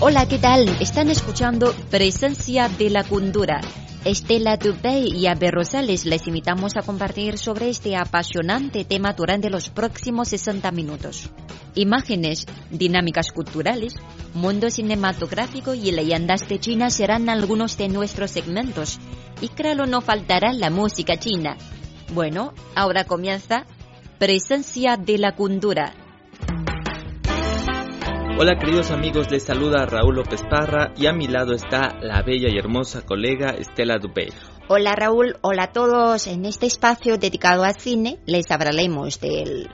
Hola, ¿qué tal? Están escuchando Presencia de la cultura. Estela Dubey y Abel Rosales les invitamos a compartir sobre este apasionante tema durante los próximos 60 minutos. Imágenes, dinámicas culturales, mundo cinematográfico y leyendas de China serán algunos de nuestros segmentos. Y claro, no faltará la música china. Bueno, ahora comienza Presencia de la cultura. Hola queridos amigos, les saluda Raúl López Parra y a mi lado está la bella y hermosa colega Estela Dubé. Hola Raúl, hola a todos. En este espacio dedicado al cine les hablaremos del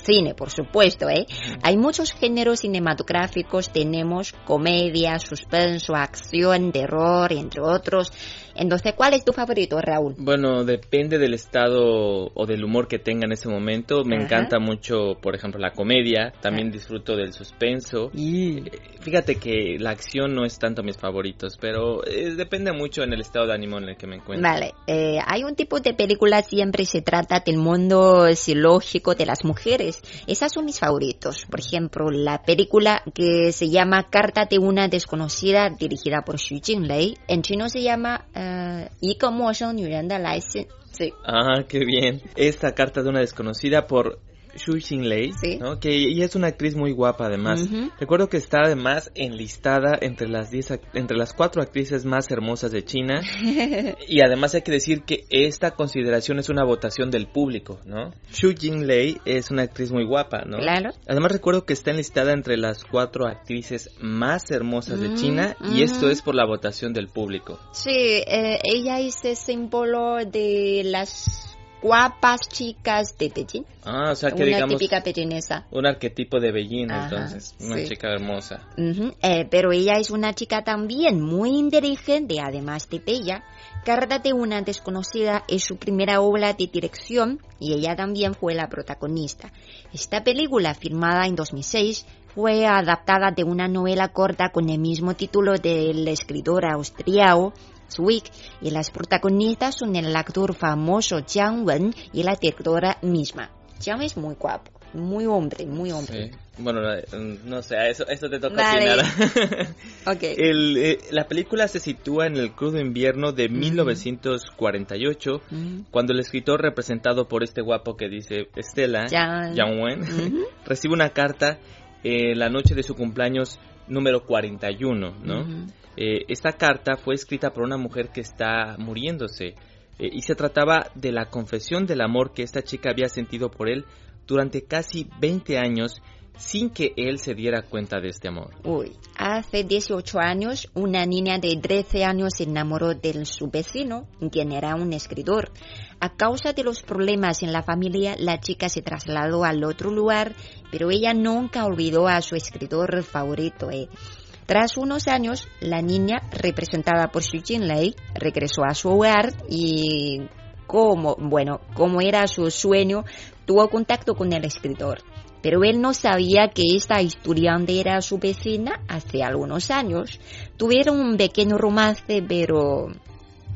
cine, por supuesto, ¿eh? Hay muchos géneros cinematográficos, tenemos comedia, suspenso, acción, terror, entre otros. Entonces, ¿cuál es tu favorito, Raúl? Bueno, depende del estado o del humor que tenga en ese momento. Me Ajá. encanta mucho, por ejemplo, la comedia. También disfruto del suspenso. Y Eh, Fíjate que la acción no es tanto mis favoritos, pero eh, depende mucho en el estado de ánimo en el que me encuentro. Vale, eh, hay un tipo de película siempre se trata del mundo psicológico de las mujeres. Esas son mis favoritos. Por ejemplo, la película que se llama Carta de una desconocida, dirigida por Xu Jinglei. En chino se llama uh, Ah, qué bien. Esta carta de una desconocida por Xu Xinlei, Sí. ¿no? que ella es una actriz muy guapa además. Recuerdo que está además enlistada entre las 10 ac- entre las cuatro actrices más hermosas de China y además hay que decir que esta consideración es una votación del público, ¿no? Xu Jinlei es una actriz muy guapa, ¿no? Claro. Además recuerdo que está enlistada entre las cuatro actrices más hermosas de Mm, China y esto ujú. es por la votación del público. Sí, eh, ella es el símbolo de las guapas chicas de Beijing. Ah, o sea que una digamos típica pequinesa. un arquetipo de bellina, Ajá, entonces, una sí. chica hermosa. Ujú, eh, pero ella es una chica también muy inteligente, además de bella. Carta de una desconocida es su primera obra de dirección y ella también fue la protagonista. Esta película, filmada en 2006, fue adaptada de una novela corta con el mismo título del escritor austriaco Zwick y las protagonistas son el actor famoso Jiang Wen y la directora misma. Jiang es muy guapo, muy hombre, muy hombre. Sí. Bueno, eh, no sé, eso, eso te toca Vale. opinar. Ok. El, eh, la película se sitúa en el crudo invierno de 1948, Mm. cuando el escritor representado por este guapo que dice Estela, Jiang. Yang Wen, Ujú. recibe una carta eh, la noche de su cumpleaños número 41, ¿no? Eh, esta carta fue escrita por una mujer que está muriéndose eh, y se trataba de la confesión del amor que esta chica había sentido por él durante casi 20 años sin que él se diera cuenta de este amor. Hace 18 años una niña de 13 años se enamoró de su vecino, quien era un escritor. A causa de los problemas en la familia, la chica se trasladó al otro lugar, pero ella nunca olvidó a su escritor favorito. eh. Tras unos años, la niña, representada por Xu Jinlei, regresó a su hogar y, como, bueno, como era su sueño, tuvo contacto con el escritor. Pero él no sabía que esta estudiante era su vecina hace algunos años. Tuvieron un pequeño romance, pero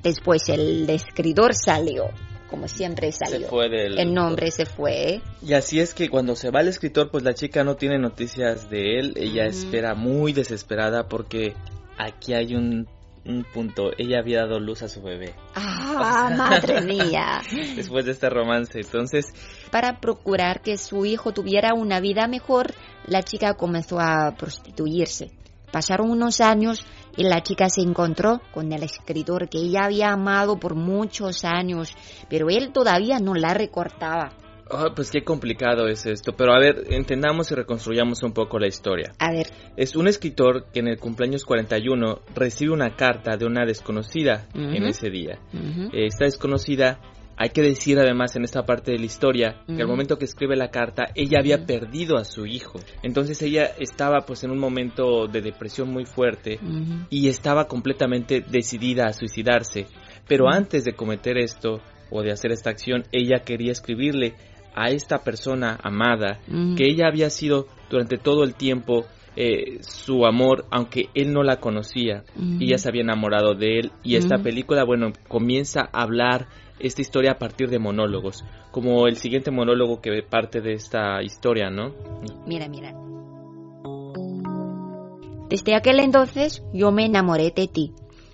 después el escritor salió, como siempre salió. Se fue del... El nombre se fue. Y así es que cuando se va el escritor, pues la chica no tiene noticias de él. Ella espera muy desesperada porque aquí hay un, un punto. Ella había dado luz a su bebé ¡Ah, madre mía! después de este romance. Entonces, Para procurar que su hijo tuviera una vida mejor, la chica comenzó a prostituirse. Pasaron unos años y la chica se encontró con el escritor que ella había amado por muchos años, pero él todavía no la recortaba. Ah, pues qué complicado es esto. Pero a ver, entendamos y reconstruyamos un poco la historia. A ver, Es un escritor que en el cumpleaños 41 recibe una carta de una desconocida en ese día. Eh, Esta desconocida, hay que decir además en esta parte de la historia que al momento que escribe la carta, ella había perdido a su hijo. Entonces ella estaba pues en un momento de depresión muy fuerte y estaba completamente decidida a suicidarse. Pero antes de cometer esto o de hacer esta acción, ella quería escribirle a esta persona amada que ella había sido durante todo el tiempo eh, su amor, aunque él no la conocía, y ella se había enamorado de él, y esta película, bueno, comienza a hablar esta historia a partir de monólogos, como el siguiente monólogo que parte de esta historia, ¿no? Mira, mira. Desde aquel entonces yo me enamoré de ti.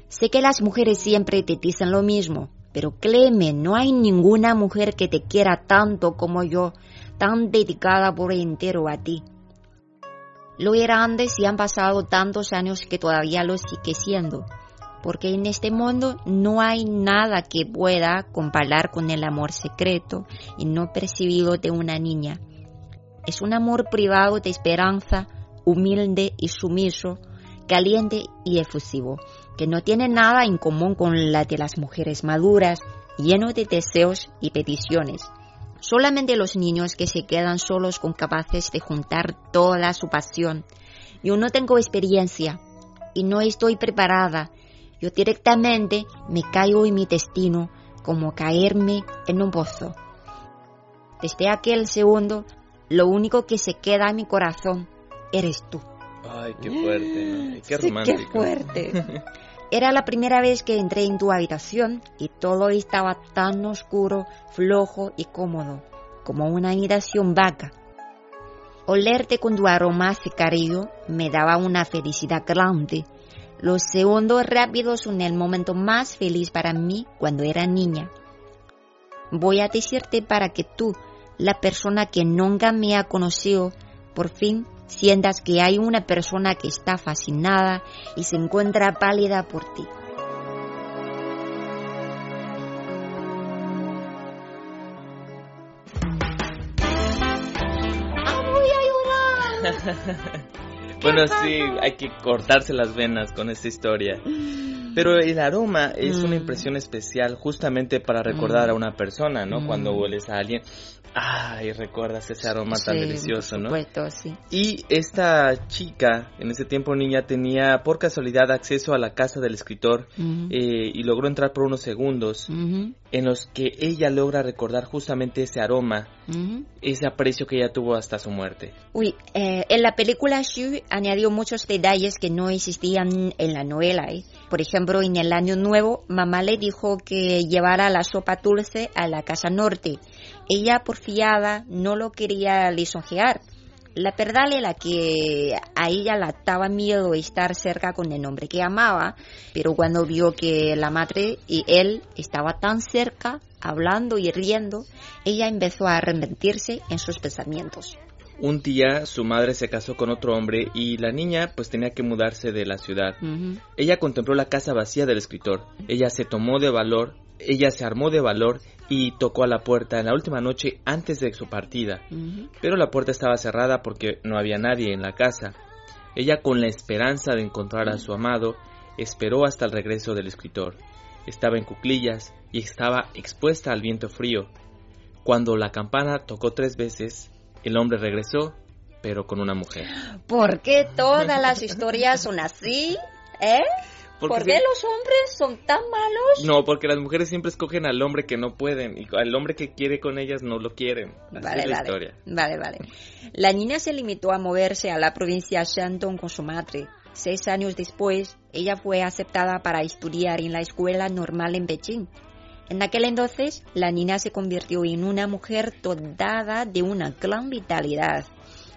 Sé que las mujeres siempre te dicen lo mismo, pero créeme, no hay ninguna mujer que te quiera tanto como yo, tan dedicada por entero a ti. Lo era antes y han pasado tantos años que todavía lo sigue siendo, porque en este mundo no hay nada que pueda comparar con el amor secreto y no percibido de una niña. Es un amor privado de esperanza, humilde y sumiso, caliente y efusivo, que no tiene nada en común con la de las mujeres maduras, lleno de deseos y peticiones. Solamente los niños que se quedan solos con capaces de juntar toda su pasión. Yo no tengo experiencia y no estoy preparada. Yo directamente me caigo en mi destino como caerme en un pozo. Desde aquel segundo, lo único que se queda en mi corazón eres tú. Ay, qué fuerte, qué romántico. qué fuerte. Era la primera vez que entré en tu habitación y todo estaba tan oscuro, flojo y cómodo, como una habitación vaga. Olerte con tu aroma cariño me daba una felicidad grande. Los segundos rápidos son el momento más feliz para mí cuando era niña. Voy a decirte para que tú, la persona que nunca me ha conocido, por fin sientas que hay una persona que está fascinada y se encuentra pálida por ti. bueno, sí, hay que cortarse las venas con esta historia. Pero el aroma es una mm. impresión especial justamente para recordar a mm. una persona, ¿no? Cuando mm. hueles a alguien, Ay, recuerdas ese aroma tan delicioso, ¿no? sí. Y esta chica, en ese tiempo niña, tenía por casualidad acceso a la casa del escritor eh, y logró entrar por unos segundos en los que ella logra recordar justamente ese aroma, ese aprecio que ella tuvo hasta su muerte. Uy, eh, en la película Xu añadió muchos detalles que no existían en la novela. ¿eh? Por ejemplo, en el año nuevo, mamá le dijo que llevara la sopa dulce a la casa norte ella, porfiada, no lo quería lisonjear. La verdad era que a ella la daba miedo estar cerca con el hombre que amaba, pero cuando vio que la madre y él estaban tan cerca, hablando y riendo, ella empezó a arrepentirse en sus pensamientos. Un día su madre se casó con otro hombre y la niña pues tenía que mudarse de la ciudad. Ella contempló la casa vacía del escritor. Ella se tomó de valor, ella se armó de valor y tocó a la puerta en la última noche antes de su partida, pero la puerta estaba cerrada porque no había nadie en la casa. Ella, con la esperanza de encontrar a su amado, esperó hasta el regreso del escritor. Estaba en cuclillas y estaba expuesta al viento frío. Cuando la campana tocó tres veces, el hombre regresó, pero con una mujer. ¿Por qué todas las historias son así? ¿Eh? ¿Por qué los hombres son tan malos? No, porque las mujeres siempre escogen al hombre que no pueden y al hombre que quiere con ellas no lo quieren. vale, la vale. historia. Vale, vale. La niña se limitó a moverse a la provincia de Shandong con su madre. Seis años después, ella fue aceptada para estudiar en la escuela normal en Pekín. En aquel entonces, la niña se convirtió en una mujer dotada de una gran vitalidad.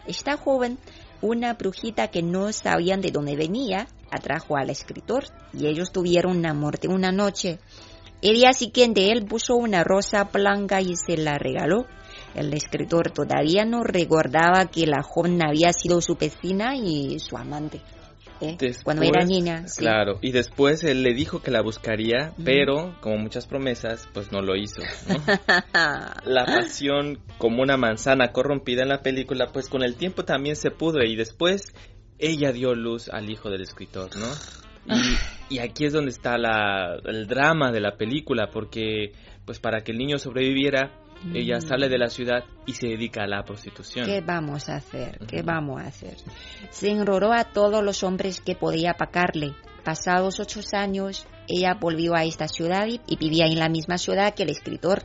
Esta joven una brujita que no sabían de dónde venía atrajo al escritor y ellos tuvieron un amor de una noche. El día siguiente él puso una rosa blanca y se la regaló. El escritor todavía no recordaba que la joven había sido su vecina y su amante. ¿Eh? cuando era niña. Claro, y después él le dijo que la buscaría, pero como muchas promesas, pues no lo hizo. la pasión como una manzana corrompida en la película, pues con el tiempo también se pudre y después ella dio luz al hijo del escritor, ¿no? Y, y aquí es donde está la, el drama de la película, porque pues para que el niño sobreviviera, ella sale de la ciudad y se dedica a la prostitución. ¿Qué vamos a hacer? ¿Qué vamos a hacer? Se enroló a todos los hombres que podía pagarle. Pasados ocho años, ella volvió a esta ciudad y, y vivía en la misma ciudad que el escritor,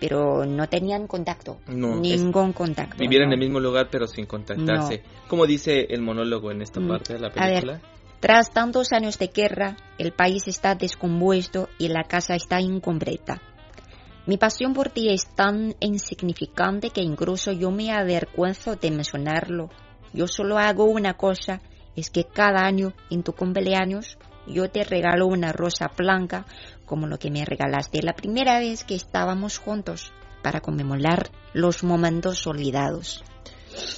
pero no tenían contacto, No, ningún contacto. Vivir en ¿no? el mismo lugar pero sin contactarse. Como dice el monólogo en esta Mm. parte de la A ver. película. Tras tantos años de guerra, el país está descompuesto y la casa está incompleta. Mi pasión por ti es tan insignificante que incluso yo me avergüenzo de mencionarlo. Yo solo hago una cosa, es que cada año en tu cumpleaños yo te regalo una rosa blanca como lo que me regalaste la primera vez que estábamos juntos para conmemorar los momentos olvidados.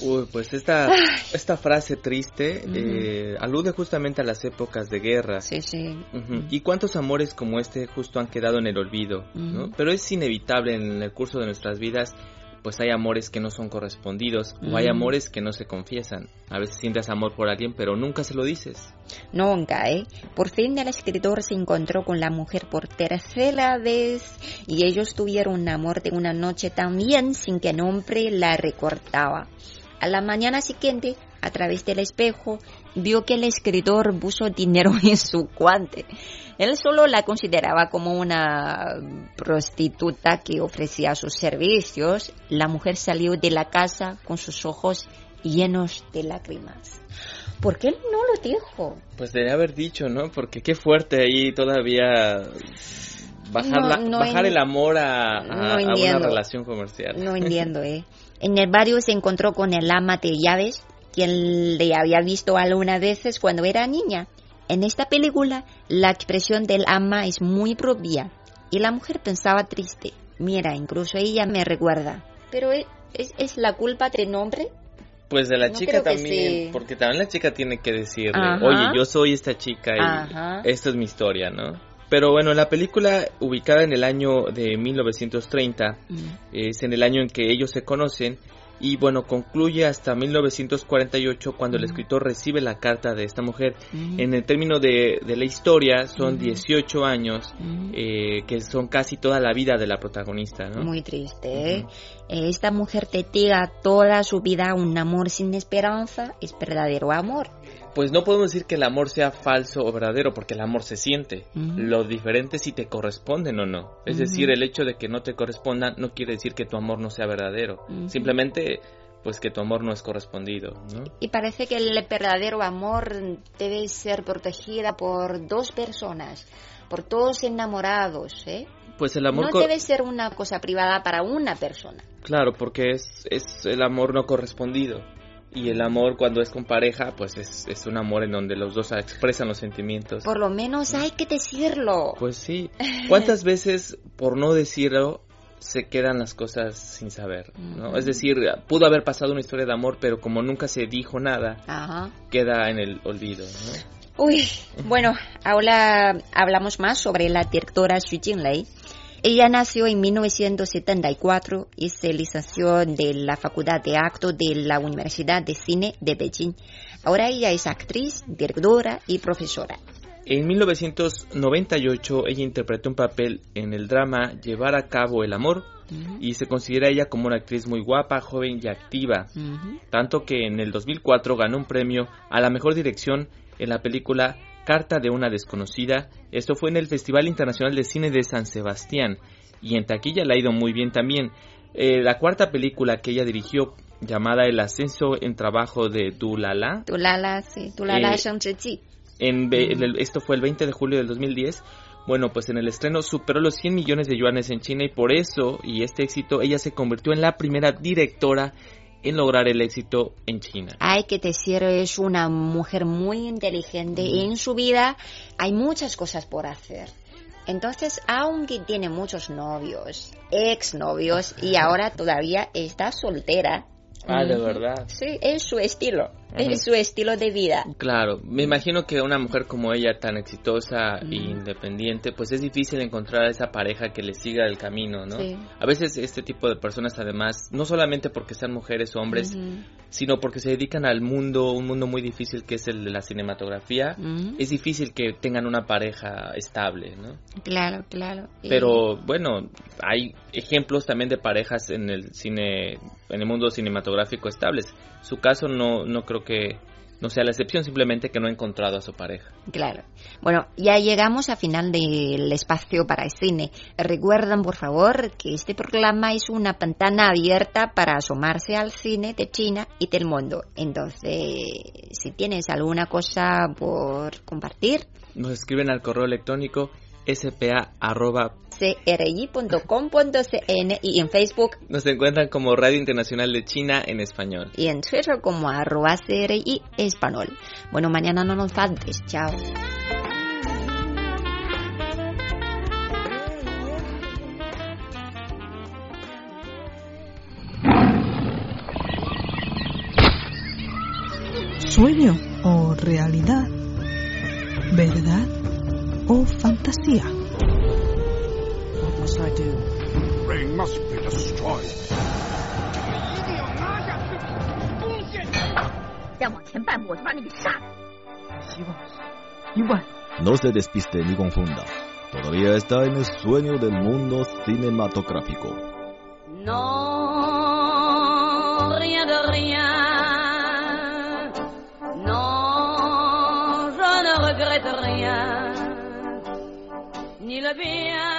Uy, pues esta, esta frase triste eh, alude justamente a las épocas de guerra. Sí, sí. Ujú. Y cuántos amores como este justo han quedado en el olvido, ¿no? Pero es inevitable en el curso de nuestras vidas, pues hay amores que no son correspondidos o hay Ujú. amores que no se confiesan. A veces sientes amor por alguien, pero nunca se lo dices. Nunca, ¿eh? Por fin el escritor se encontró con la mujer por tercera vez y ellos tuvieron un amor de una noche también sin que el hombre la recordaba. A la mañana siguiente, a través del espejo, vio que el escritor puso dinero en su guante. Él solo la consideraba como una prostituta que ofrecía sus servicios. La mujer salió de la casa con sus ojos llenos de lágrimas. ¿Por qué no lo dijo? Pues debería haber dicho, ¿no? Porque qué fuerte ahí todavía bajar, No, la- no bajar en- el amor a, a- no a una relación comercial. No entiendo, ¿eh? En el barrio se encontró con el ama de llaves, quien le había visto algunas veces cuando era niña. En esta película, la expresión del ama es muy propia y la mujer pensaba triste. Mira, incluso ella me recuerda. Pero ¿es, es, es la culpa del nombre? Pues de la No chica también, sí. porque también la chica tiene que decirle, Ajá. oye, yo soy esta chica y Ajá. esta es mi historia, ¿no? Pero bueno, la película ubicada en el año de 1930 Mm. es en el año en que ellos se conocen y bueno, concluye hasta 1948 cuando el Mm. escritor recibe la carta de esta mujer. En el término de, de la historia son Mm. 18 años eh, que son casi toda la vida de la protagonista, ¿no? Muy triste, ¿eh? Esta mujer te diga toda su vida un amor sin esperanza es verdadero amor. Pues no podemos decir que el amor sea falso o verdadero, porque el amor se siente. Lo diferente es si te corresponden o no. Es decir, el hecho de que no te correspondan no quiere decir que tu amor no sea verdadero. Simplemente, pues que tu amor no es correspondido, ¿no? Y parece que el verdadero amor debe ser protegida por dos personas, por todos enamorados, ¿eh? Pues el amor... No debe ser una cosa privada para una persona. Claro, porque es, es el amor no correspondido. Y el amor cuando es con pareja, pues es, es un amor en donde los dos expresan los sentimientos. Por lo menos hay que decirlo. Pues sí. ¿Cuántas veces, por no decirlo, se quedan las cosas sin saber? ¿no? Ujú. Es decir, pudo haber pasado una historia de amor, pero como nunca se dijo nada, Ajá. queda en el olvido. ¿no? Uy, bueno, ahora hablamos más sobre la directora Xu Jinlei. Ella nació en 1974 y se licenció de la Facultad de Acto de la Universidad de Cine de Beijing. Ahora ella es actriz, directora y profesora. En 1998 ella interpretó un papel en el drama Llevar a cabo el amor y se considera ella como una actriz muy guapa, joven y activa. Tanto que en el 2004 ganó un premio a la mejor dirección en la película Carta de una desconocida. Esto fue en el Festival Internacional de Cine de San Sebastián. Y en taquilla le ha ido muy bien también. Eh, la cuarta película que ella dirigió, llamada El ascenso en trabajo de Dulala, Tulala, sí, Tulala Eh, en en el- esto fue el 20 de julio del 2010. Bueno, pues en el estreno superó los 100 millones de yuanes en China y por eso y este éxito ella se convirtió en la primera directora en lograr el éxito en China. Hay que decir, es una mujer muy inteligente y en su vida hay muchas cosas por hacer. Entonces, aunque tiene muchos novios, exnovios y ahora todavía está soltera. Ah, de verdad. Sí, es su estilo. Es su estilo de vida. Claro, me imagino que una mujer como ella, tan exitosa e independiente, pues es difícil encontrar a esa pareja que le siga el camino, ¿no? Sí. A veces este tipo de personas, además, no solamente porque sean mujeres o hombres, sino porque se dedican al mundo, un mundo muy difícil que es el de la cinematografía, es difícil que tengan una pareja estable, ¿no? Claro, claro. Y- Pero bueno, hay ejemplos también de parejas en el cine, en el mundo cinematográfico estables. Su caso no, no creo que, no sea la excepción, simplemente que no ha encontrado a su pareja. Claro. Bueno, ya llegamos al final del espacio para el cine. Recuerden, por favor, que este programa es una pantana abierta para asomarse al cine de China y del mundo. Entonces, si tienes alguna cosa por compartir, nos escriben al correo electrónico spa.cri.com.cn y en Facebook nos encuentran como Radio Internacional de China en español y en Twitter como arroba CRI español. Bueno, mañana no nos faltes. Chao. ¿Sueño o realidad? ¿Verdad o fantasía? What must I do? Rain must be destroyed. 再往前半步，我就把你给杀了。希望，一万。 No se despiste ni confunda. Todavía está en el sueño del mundo cinematográfico. Non, rien de rien. Non, je ne regrette rien. Ni le bien